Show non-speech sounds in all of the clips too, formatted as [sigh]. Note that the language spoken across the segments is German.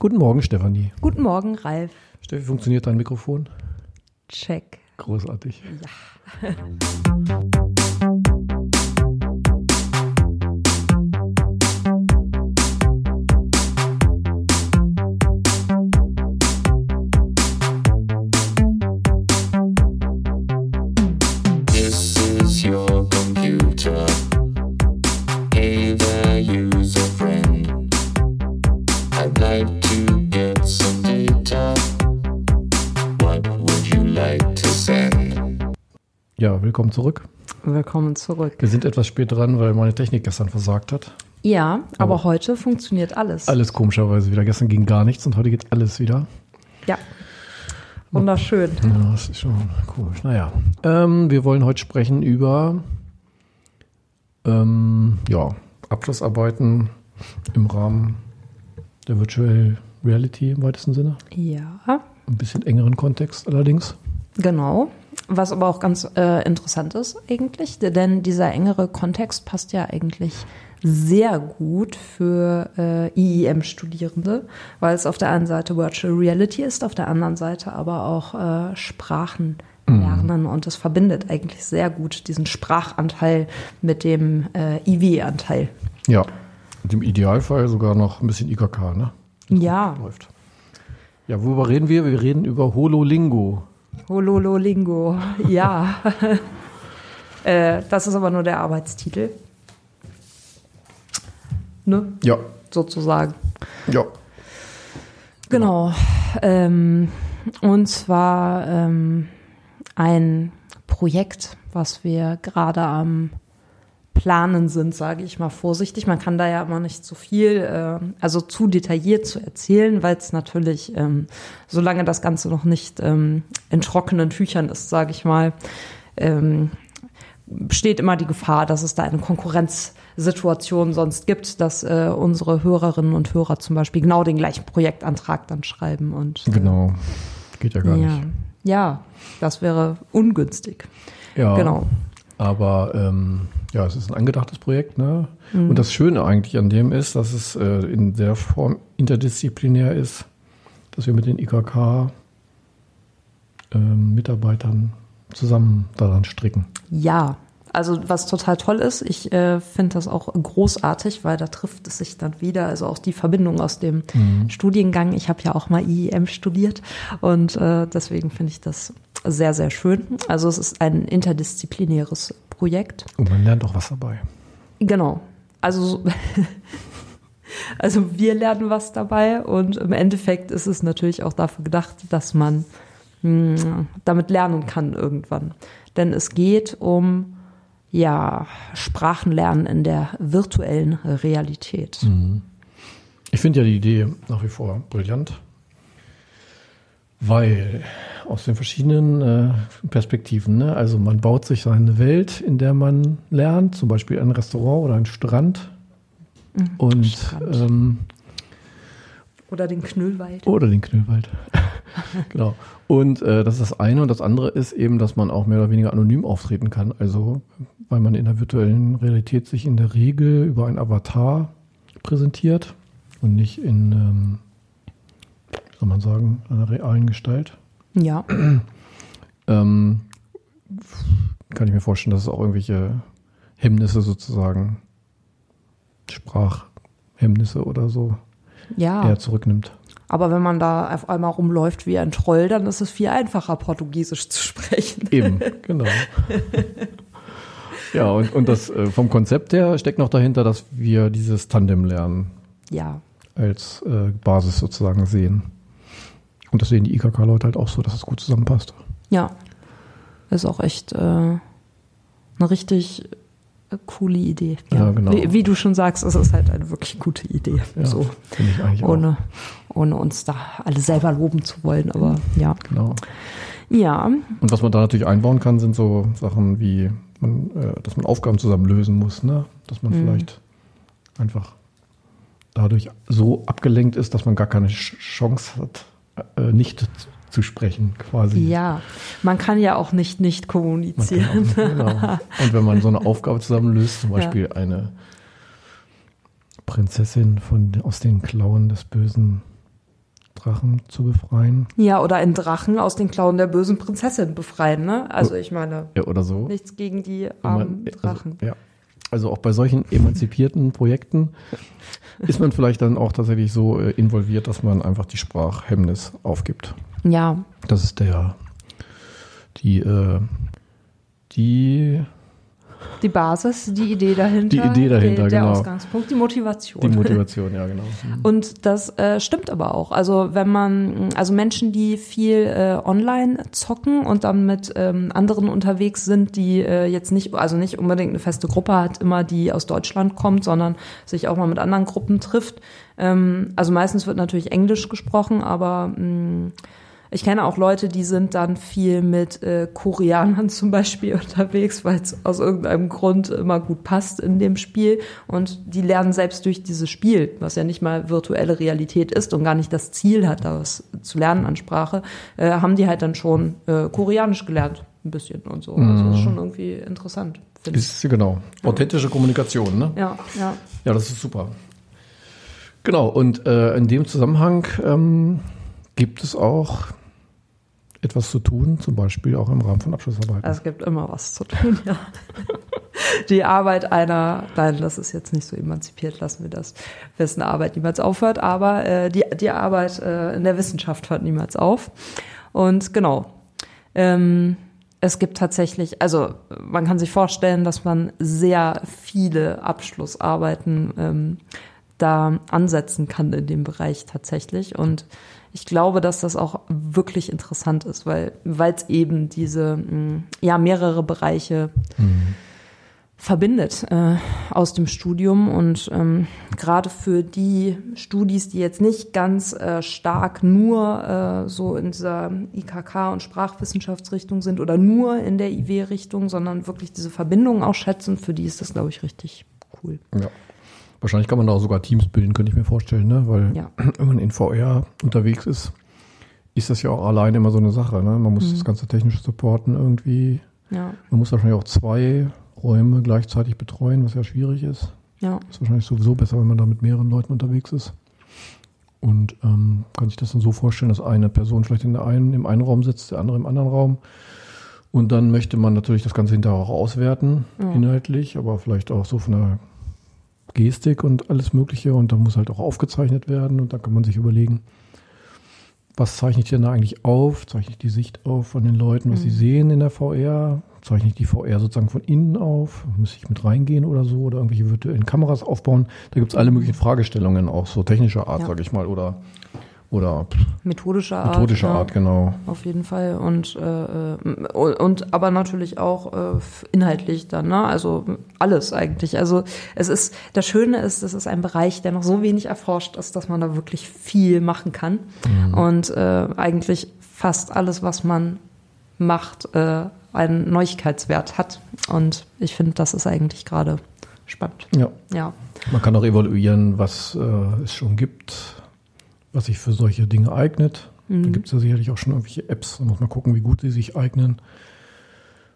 Guten Morgen, Stefanie. Guten Morgen, Ralf. Steffi, funktioniert dein Mikrofon? Check. Großartig. Ja. [laughs] Ja, willkommen zurück. Willkommen zurück. Wir sind etwas spät dran, weil meine Technik gestern versagt hat. Ja, aber Aber- heute funktioniert alles. Alles komischerweise wieder. Gestern ging gar nichts und heute geht alles wieder. Ja. Wunderschön. Ja, das ist schon komisch. Naja, ähm, wir wollen heute sprechen über ähm, ja, Abschlussarbeiten im Rahmen der Virtual Reality im weitesten Sinne. Ja, Ein bisschen engeren Kontext allerdings. genau. Was aber auch ganz äh, interessant ist eigentlich, denn dieser engere Kontext passt ja eigentlich sehr gut für äh, IEM-Studierende, weil es auf der einen Seite Virtual Reality ist, auf der anderen Seite aber auch äh, Sprachen lernen und es verbindet eigentlich sehr gut diesen Sprachanteil mit dem äh, IW-Anteil. Ja, im Idealfall sogar noch ein bisschen IKK, ne? Ja, Läuft. Ja, worüber reden wir? Wir reden über Hololingo. Holololingo, ja. [laughs] äh, das ist aber nur der Arbeitstitel. Ne, Ja, sozusagen. ja. Genau. Ähm, und zwar ähm, ein Projekt, was wir gerade am Planen sind, sage ich mal vorsichtig. Man kann da ja immer nicht zu viel, äh, also zu detailliert zu erzählen, weil es natürlich, ähm, solange das Ganze noch nicht ähm, in trockenen Tüchern ist, sage ich mal, ähm, besteht immer die Gefahr, dass es da eine Konkurrenzsituation sonst gibt, dass äh, unsere Hörerinnen und Hörer zum Beispiel genau den gleichen Projektantrag dann schreiben und äh, Genau. Geht ja gar ja, nicht. ja, das wäre ungünstig. Ja, Genau. Aber ähm, ja, es ist ein angedachtes Projekt, ne? Und das Schöne eigentlich an dem ist, dass es äh, in der Form interdisziplinär ist, dass wir mit den IKK ähm, Mitarbeitern zusammen daran stricken. Ja, also was total toll ist, ich äh, finde das auch großartig, weil da trifft es sich dann wieder, also auch die Verbindung aus dem Studiengang. Ich habe ja auch mal IEM studiert und äh, deswegen finde ich das sehr, sehr schön. Also es ist ein interdisziplinäres Projekt. Und man lernt auch was dabei. Genau. Also, so- [laughs] also wir lernen was dabei und im Endeffekt ist es natürlich auch dafür gedacht, dass man mh, damit lernen kann irgendwann. Denn es geht um ja, Sprachenlernen in der virtuellen Realität. Ich finde ja die Idee nach wie vor brillant, weil aus den verschiedenen äh, Perspektiven, ne? also man baut sich seine Welt, in der man lernt, zum Beispiel ein Restaurant oder ein Strand und Strand. Ähm, Oder den Knüllwald. oder den Knüllwald. [laughs] genau. Und äh, das ist das eine und das andere ist eben, dass man auch mehr oder weniger anonym auftreten kann. Also weil man in der virtuellen Realität sich in der Regel über ein Avatar präsentiert und nicht in, ähm, wie soll man sagen, einer realen Gestalt. Ja, [clears throat] Ähm, kann ich mir vorstellen, dass es auch irgendwelche Hemmnisse sozusagen, Sprachhemmnisse oder so ja. eher zurücknimmt. Aber wenn man da auf einmal rumläuft wie ein Troll, dann ist es viel einfacher, Portugiesisch zu sprechen. Eben, [laughs] genau. Ja, und, und das äh, vom Konzept her steckt noch dahinter, dass wir dieses Tandem lernen Ja, als äh, Basis sozusagen sehen. Und das sehen die IKK-Leute halt auch so, dass es gut zusammenpasst. Ja, ist auch echt äh, eine richtig äh, coole Idee. Ja, genau. Wie, wie du schon sagst, es ist halt eine wirklich gute Idee. Ja, so, finde ich eigentlich auch. ohne, ohne uns da alle selber loben zu wollen. Aber ja. Genau. Ja, Und was man da natürlich einbauen kann, sind so Sachen wie, man, äh, dass man Aufgaben zusammen lösen muss, ne? Dass man vielleicht einfach dadurch so abgelenkt ist, dass man gar keine Chance hat, äh, nicht zu sprechen, quasi. ja. Man kann ja auch nicht nicht kommunizieren. auch, genau. Und wenn man so eine Aufgabe zusammen löst, zum [laughs] Ja. Beispiel eine Prinzessin von, aus den Klauen des bösen Drachen zu befreien. Ja, oder einen Drachen aus den Klauen der bösen Prinzessin befreien, ne? Also ich meine, Ja, oder so. nichts gegen die armen man- Drachen. Also, ja. also auch bei solchen emanzipierten Projekten ist man vielleicht dann auch tatsächlich so äh, involviert, dass man einfach die Sprachhemmnis aufgibt. Ja, Das ist der, die, äh, die, die Basis, die Idee dahinter. Die Idee dahinter, der, der genau. Ausgangspunkt, die Motivation. die [laughs] Motivation, ja genau. Und das äh, stimmt aber auch. Also wenn man, also Menschen, die viel äh, online zocken und dann mit ähm, anderen unterwegs sind, die äh, jetzt nicht, also nicht unbedingt eine feste Gruppe hat, immer die aus Deutschland kommt, sondern sich auch mal mit anderen Gruppen trifft. Ähm, also meistens wird natürlich Englisch gesprochen, aber mh, ich kenne auch Leute, die sind dann viel mit äh, Koreanern [laughs] zum Beispiel unterwegs, weil es aus irgendeinem Grund immer gut passt in dem Spiel. Und die lernen selbst durch dieses Spiel, was ja nicht mal virtuelle Realität ist und gar nicht das Ziel hat, das zu lernen an Sprache, äh, haben die halt dann schon äh, Koreanisch gelernt. Ein bisschen und so. Also das ist schon irgendwie interessant. finde ich. Ist, genau. Authentische Kommunikation, ne? Ja, ja. Ja, das ist super. Genau, und äh, in dem Zusammenhang ähm, gibt es auch etwas zu tun, zum Beispiel auch im Rahmen von Abschlussarbeiten. Es gibt immer was zu tun, ja. Die Arbeit einer, nein, das ist jetzt nicht so emanzipiert, lassen wir das, wessen Arbeit niemals aufhört, aber äh, die, die Arbeit äh, in der Wissenschaft hört niemals auf. Und genau, ähm, es gibt tatsächlich, also man kann sich vorstellen, dass man sehr viele Abschlussarbeiten ähm, da ansetzen kann in dem Bereich tatsächlich. Und ich glaube, dass das auch wirklich interessant ist, weil weil es eben diese mh, ja mehrere Bereiche verbindet äh, aus dem Studium und ähm, gerade für die Studis, die jetzt nicht ganz äh, stark nur äh, so in dieser IKK und Sprachwissenschaftsrichtung sind oder nur in der IW-Richtung, sondern wirklich diese Verbindung auch schätzen, für die ist das, glaube ich, richtig cool. Ja. Wahrscheinlich kann man da auch sogar Teams bilden, könnte ich mir vorstellen, ne? weil Ja. [clears throat] wenn man in VR unterwegs ist, ist das ja auch alleine immer so eine Sache. Ne? Man muss das ganze technische supporten irgendwie. Ja, Man muss wahrscheinlich auch zwei Räume gleichzeitig betreuen, was ja schwierig ist. ja, Ist wahrscheinlich sowieso besser, wenn man da mit mehreren Leuten unterwegs ist. Und ähm, kann sich das dann so vorstellen, dass eine Person vielleicht in der einen, im einen Raum sitzt, der andere im anderen Raum. Und dann möchte man natürlich das Ganze hinterher auch auswerten, Ja. inhaltlich, aber vielleicht auch so von der Gestik und alles Mögliche. Und dann muss halt auch aufgezeichnet werden. Und dann kann man sich überlegen, was zeichne ich denn da eigentlich auf? Zeichne ich die Sicht auf von den Leuten, was sie sehen in der VR? Zeichne ich die VR sozusagen von innen auf? Muss ich mit reingehen oder so? Oder irgendwelche virtuellen Kameras aufbauen? Da gibt es alle möglichen Fragestellungen, auch so technischer Art, Ja. sage ich mal, oder, oder methodische Art. methodischer ja. Art, genau. Auf jeden Fall und äh, äh, und aber natürlich auch äh, inhaltlich dann, ne? Also alles eigentlich. Also es ist das Schöne ist, es ist ein Bereich, der noch so wenig erforscht ist, dass man da wirklich viel machen kann und äh, eigentlich fast alles, was man macht, äh, einen Neuigkeitswert hat. Und ich finde, das ist eigentlich gerade spannend. Ja. Ja, Man kann auch evaluieren, was äh, es schon gibt, was sich für solche Dinge eignet. Da gibt es ja sicherlich auch schon irgendwelche Apps. Da muss man gucken, wie gut sie sich eignen.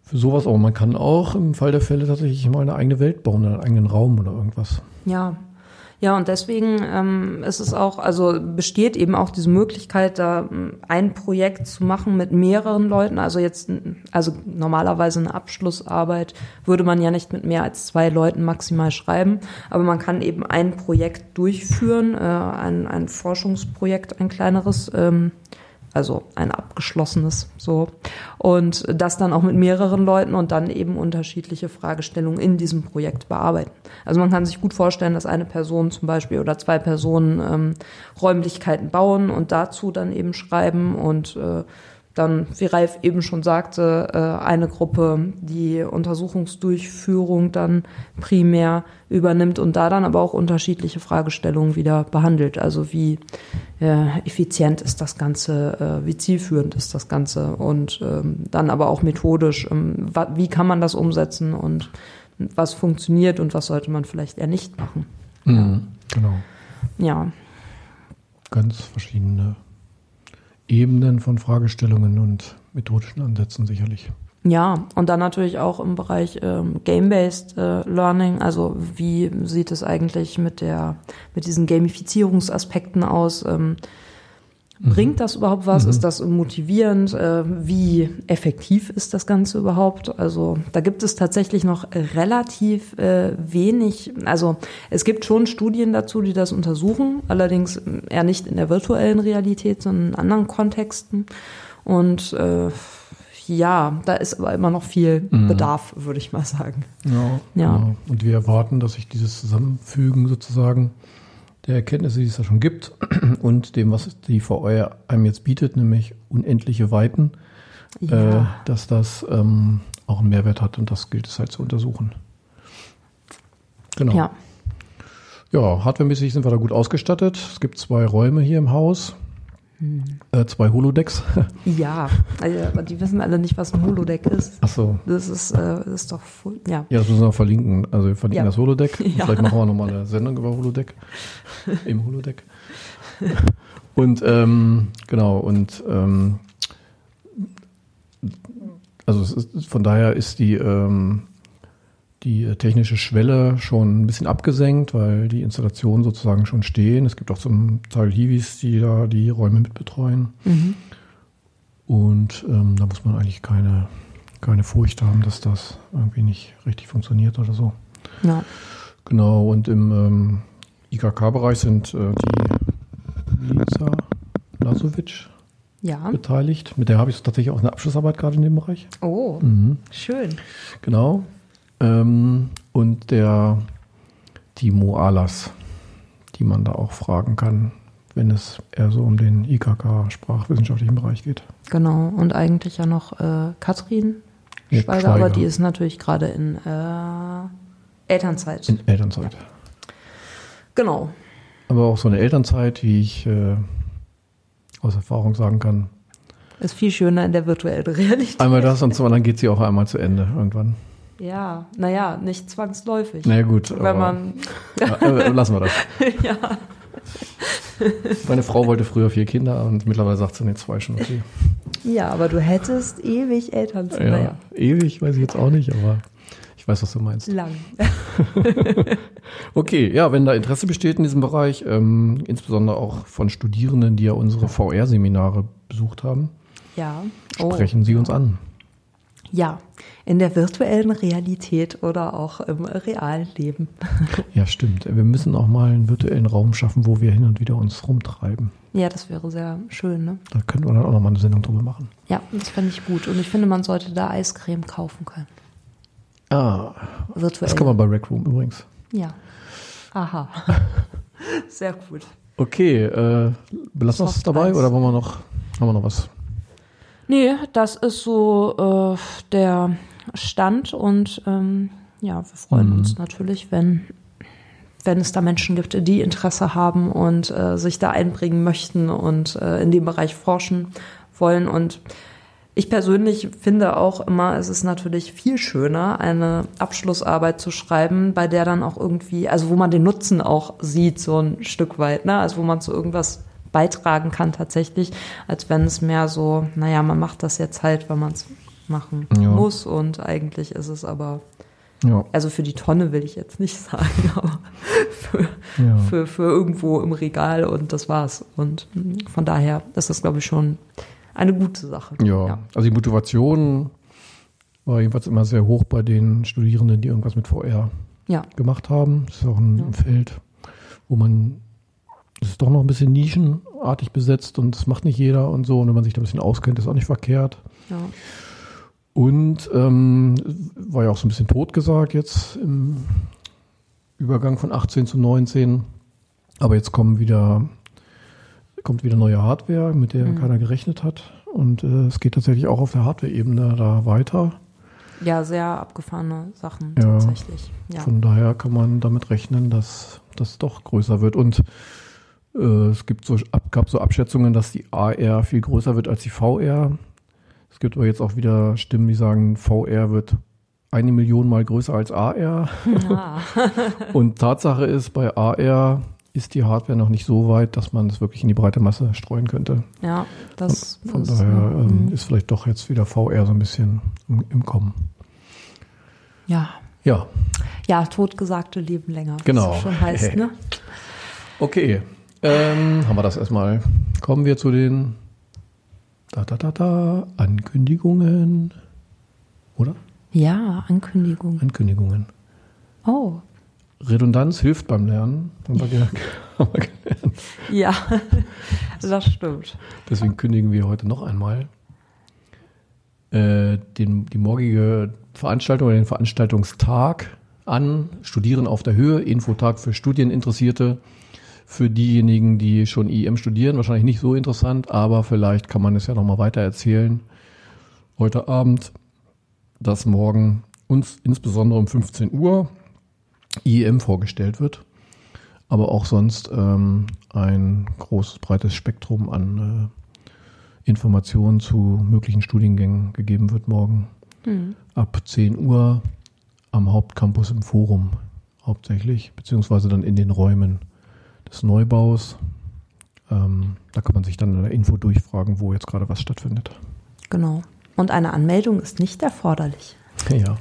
Für sowas auch. Man kann auch im Fall der Fälle tatsächlich mal eine eigene Welt bauen, einen eigenen Raum oder irgendwas. Ja. Ja, und deswegen ähm, ist es auch, also besteht eben auch diese Möglichkeit, da ähm, ein Projekt zu machen mit mehreren Leuten. Also jetzt, also normalerweise eine Abschlussarbeit würde man ja nicht mit mehr als zwei Leuten maximal schreiben, aber man kann eben ein Projekt durchführen, äh, ein, ein Forschungsprojekt, ein kleineres. Ähm, also ein abgeschlossenes so und das dann auch mit mehreren Leuten und dann eben unterschiedliche Fragestellungen in diesem Projekt bearbeiten. Also man kann sich gut vorstellen, dass eine Person zum Beispiel oder zwei Personen ähm, Räumlichkeiten bauen und dazu dann eben schreiben und äh, dann, wie Ralf eben schon sagte, äh, eine Gruppe die Untersuchungsdurchführung dann primär übernimmt und da dann aber auch unterschiedliche Fragestellungen wieder behandelt. Also wie äh, effizient ist das Ganze, äh, wie zielführend ist das Ganze und ähm, dann aber auch methodisch, ähm, wie kann man das umsetzen und was funktioniert und was sollte man vielleicht eher nicht machen. Genau. Ja, Ganz verschiedene Ebenen von Fragestellungen und methodischen Ansätzen sicherlich. Ja, und dann natürlich auch im Bereich ähm, Game-Based äh, Learning. Also wie sieht es eigentlich mit der mit diesen Gamifizierungsaspekten aus? Ähm, Bringt das überhaupt was? Ist das motivierend? Äh, Wie effektiv ist das Ganze überhaupt? Also da gibt es tatsächlich noch relativ äh, wenig. Also es gibt schon Studien dazu, die das untersuchen, allerdings eher nicht in der virtuellen Realität, sondern in anderen Kontexten. Und äh, ja, da ist aber immer noch viel Bedarf, würde ich mal sagen. Ja, Ja. Genau. Und wir erwarten, dass sich dieses Zusammenfügen sozusagen der Erkenntnisse, die es da schon gibt, [clears throat] und dem, was die VR einem jetzt bietet, nämlich unendliche Weiten, äh, Ja. dass das ähm, auch einen Mehrwert hat und das gilt es halt zu untersuchen. Genau. Ja. Ja, hardwaremäßig sind wir da gut ausgestattet. Es gibt zwei Räume hier im Haus, äh, zwei Holodecks. [laughs] Ja, also, aber die wissen alle nicht, was ein Holodeck ist. Ach so. Das ist, äh, das ist doch, voll- ja. Ja, das müssen wir verlinken. Also wir verlinken Ja. das Holodeck. [laughs] Ja. Vielleicht machen wir nochmal eine Sendung über Holodeck. [laughs] Im Holodeck. Und ähm, genau, und ähm, also ist, von daher ist die, ähm, die technische Schwelle schon ein bisschen abgesenkt, weil die Installationen sozusagen schon stehen. Es gibt auch zum Teil Hiwis, die da die Räume mitbetreuen. Mhm. Und ähm, da muss man eigentlich keine, keine Furcht haben, dass das irgendwie nicht richtig funktioniert oder so. Ja. Genau, und im ähm, IKK-Bereich sind äh, die Lisa Lasovic Ja. beteiligt. Mit der habe ich tatsächlich auch eine Abschlussarbeit gerade in dem Bereich. Oh, Mhm. schön. Genau. Ähm, und der Timo Alas, die man da auch fragen kann, wenn es eher so um den IKK-sprachwissenschaftlichen Bereich geht. Genau. Und eigentlich ja noch äh, Katrin Ja, Schweiger, aber Schweiger. die ist natürlich gerade in äh, Elternzeit. In Elternzeit. genau. Aber auch so eine Elternzeit, wie ich äh, aus Erfahrung sagen kann. Ist viel schöner in der virtuellen Realität. Einmal das und zum anderen geht sie auch einmal zu Ende irgendwann. Ja, naja, nicht zwangsläufig. Na ja, gut. Wenn man, Ja, äh, lassen wir das. [laughs] ja, Meine Frau wollte früher vier Kinder und mittlerweile sagt sie, nee, zwei schon okay. ja, aber du hättest ewig Elternzeit. Ja, Naja, ewig weiß ich jetzt auch nicht, aber ich weiß, was du meinst. lang. [laughs] Okay, ja, wenn da Interesse besteht in diesem Bereich, ähm, insbesondere auch von Studierenden, die ja unsere VR-Seminare besucht haben, Ja. Oh. sprechen Sie uns an. Ja, in der virtuellen Realität oder auch im realen Leben. Ja, stimmt. Wir müssen auch mal einen virtuellen Raum schaffen, wo wir hin und wieder uns rumtreiben. Ja, das wäre sehr schön, ne? Da könnten wir dann auch noch mal eine Sendung drüber machen. Ja, das fände ich gut. Und ich finde, man sollte da Eiscreme kaufen können. Ah, Virtuell. das kann man bei Rec Room übrigens. Ja. Aha. [laughs] Sehr gut. Okay, äh, belassen wir es dabei Eis. oder wollen wir noch, haben wir noch was? Nee, das ist so äh, der Stand und ähm, ja, wir freuen Mhm. uns natürlich, wenn, wenn es da Menschen gibt, die Interesse haben und äh, sich da einbringen möchten und äh, in dem Bereich forschen wollen. Und ich persönlich finde auch immer, es ist natürlich viel schöner, eine Abschlussarbeit zu schreiben, bei der dann auch irgendwie, also wo man den Nutzen auch sieht, so ein Stück weit, ne? Also wo man zu irgendwas beitragen kann tatsächlich, als wenn es mehr so, naja, man macht das jetzt halt, weil man es machen Ja. muss und eigentlich ist es aber, Ja, also für die Tonne will ich jetzt nicht [laughs] sagen, aber für, ja. für, für irgendwo im Regal und das war's. Und von daher ist das, glaube ich, schon eine gute Sache. Ja, also die Motivation war jedenfalls immer sehr hoch bei den Studierenden, die irgendwas mit VR Ja, gemacht haben. Das ist auch ein Ja. Feld, wo man, es ist doch noch ein bisschen nischenartig besetzt und das macht nicht jeder und so. Und wenn man sich da ein bisschen auskennt, ist auch nicht verkehrt. ja. Und ähm, war ja auch so ein bisschen totgesagt jetzt im Übergang von 18 zu 19. Aber jetzt kommen wieder, kommt wieder neue Hardware, mit der Mhm. keiner gerechnet hat. Und äh, es geht tatsächlich auch auf der Hardware-Ebene da weiter. ja, sehr abgefahrene Sachen Ja. tatsächlich. Ja. Von daher kann man damit rechnen, dass das doch größer wird. Und es gibt so, ab, gab so Abschätzungen, dass die AR viel größer wird als die VR. Es gibt aber jetzt auch wieder Stimmen, die sagen, VR wird eine Million mal größer als AR. Ja. Und Tatsache ist, bei AR ist die Hardware noch nicht so weit, dass man es wirklich in die breite Masse streuen könnte. ja, das Von ist, daher ähm, mm, ist vielleicht doch jetzt wieder VR so ein bisschen im, im Kommen. ja. Ja, Ja, totgesagte leben länger. Genau. es schon heißt, ne? [laughs] okay. Ähm, haben wir das erstmal. Kommen wir zu den da, da, da, da, Ankündigungen. Oder? Ja, Ankündigung. Ankündigungen. Oh. Redundanz hilft beim Lernen. Haben wir, ge- [laughs] haben wir gelernt. Ja, [laughs] das stimmt. Deswegen kündigen wir heute noch einmal äh, den, die morgige Veranstaltung oder den Veranstaltungstag an. Studieren auf der Höhe, Infotag für Studieninteressierte. Für diejenigen, die schon IEM studieren, wahrscheinlich nicht so interessant, aber vielleicht kann man es ja nochmal weiter erzählen. Heute Abend, dass morgen uns insbesondere um 15 Uhr IEM vorgestellt wird, aber auch sonst ähm, ein großes, breites Spektrum an äh, Informationen zu möglichen Studiengängen gegeben wird morgen. Ab 10 Uhr am Hauptcampus im Forum hauptsächlich, beziehungsweise dann in den Räumen des Neubaus. Ähm, da kann man sich dann in der Info durchfragen, wo jetzt gerade was stattfindet. Genau. Und eine Anmeldung ist nicht erforderlich. [laughs] Ja,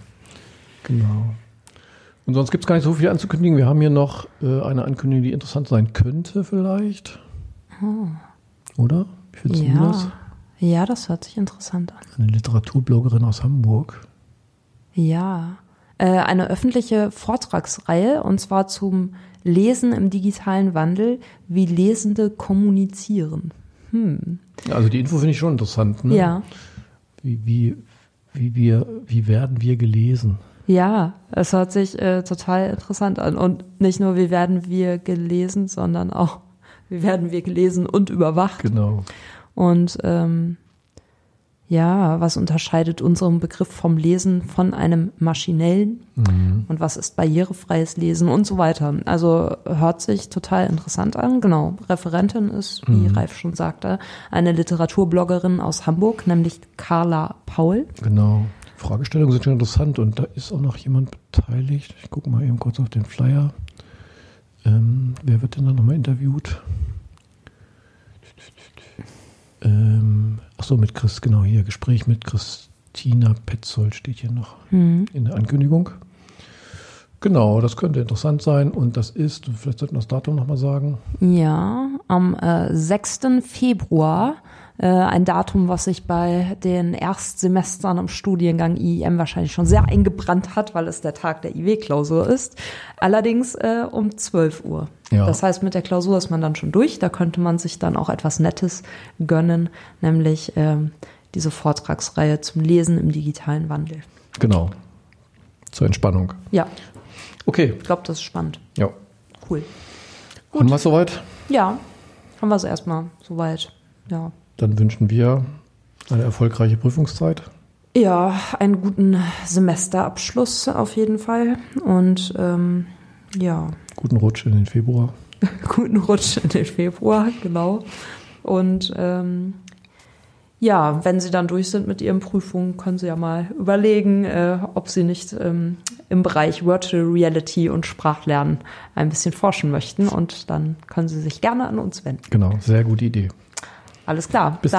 genau. Und sonst gibt es gar nicht so viel anzukündigen. Wir haben hier noch äh, eine Ankündigung, die interessant sein könnte vielleicht. Oder? Wie findest du das? Ja. ja, das hört sich interessant an. Eine Literaturbloggerin aus Hamburg. Ja, eine öffentliche Vortragsreihe und zwar zum Lesen im digitalen Wandel, wie Lesende kommunizieren. Ja, Also die Info finde ich schon interessant. Ne? Ja, Wie, wie, wie, wir, wie werden wir gelesen? ja, es hört sich äh, total interessant an. Und nicht nur, wie werden wir gelesen, sondern auch, wie werden wir gelesen und überwacht. Genau. Und ähm, ja, was unterscheidet unseren Begriff vom Lesen von einem maschinellen? Und was ist barrierefreies Lesen und so weiter? Also hört sich total interessant an. Genau. Referentin ist, wie Ralf schon sagte, eine Literaturbloggerin aus Hamburg, nämlich Carla Paul. Genau. Fragestellungen sind schon interessant und da ist auch noch jemand beteiligt. Ich gucke mal eben kurz auf den Flyer. Ähm, wer wird denn da nochmal interviewt? Ähm, ach so, mit Chris, genau hier. Gespräch mit Christina Petzold steht hier noch in der Ankündigung. Genau, das könnte interessant sein und das ist, vielleicht sollten wir das Datum nochmal sagen. Ja, am äh, 6. Februar, ein Datum, was sich bei den Erstsemestern im Studiengang IEM wahrscheinlich schon sehr eingebrannt hat, weil es der Tag der IW-Klausur ist. Allerdings äh, um 12 Uhr. Ja. Das heißt, mit der Klausur ist man dann schon durch. Da könnte man sich dann auch etwas Nettes gönnen, nämlich ähm, diese Vortragsreihe zum Lesen im digitalen Wandel. Genau. Zur Entspannung. Ja, Okay, ich glaube, das ist spannend. ja. Cool. Haben wir es soweit? Ja, haben wir es erstmal soweit. Ja. Dann wünschen wir eine erfolgreiche Prüfungszeit. Ja, einen guten Semesterabschluss auf jeden Fall. Und ähm, ja, Guten Rutsch in den Februar. [laughs] guten Rutsch in den Februar, genau. Und ähm, ja, wenn Sie dann durch sind mit Ihren Prüfungen, können Sie ja mal überlegen, äh, ob Sie nicht ähm, im Bereich Virtual Reality und Sprachlernen ein bisschen forschen möchten. Und dann können Sie sich gerne an uns wenden. Genau, sehr gute Idee. Alles klar. Bis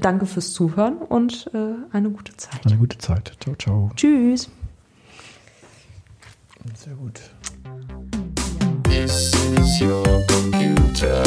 Danke fürs Zuhören und äh, eine gute Zeit. Eine gute Zeit. Ciao, ciao. Tschüss. Sehr gut. This is your computer.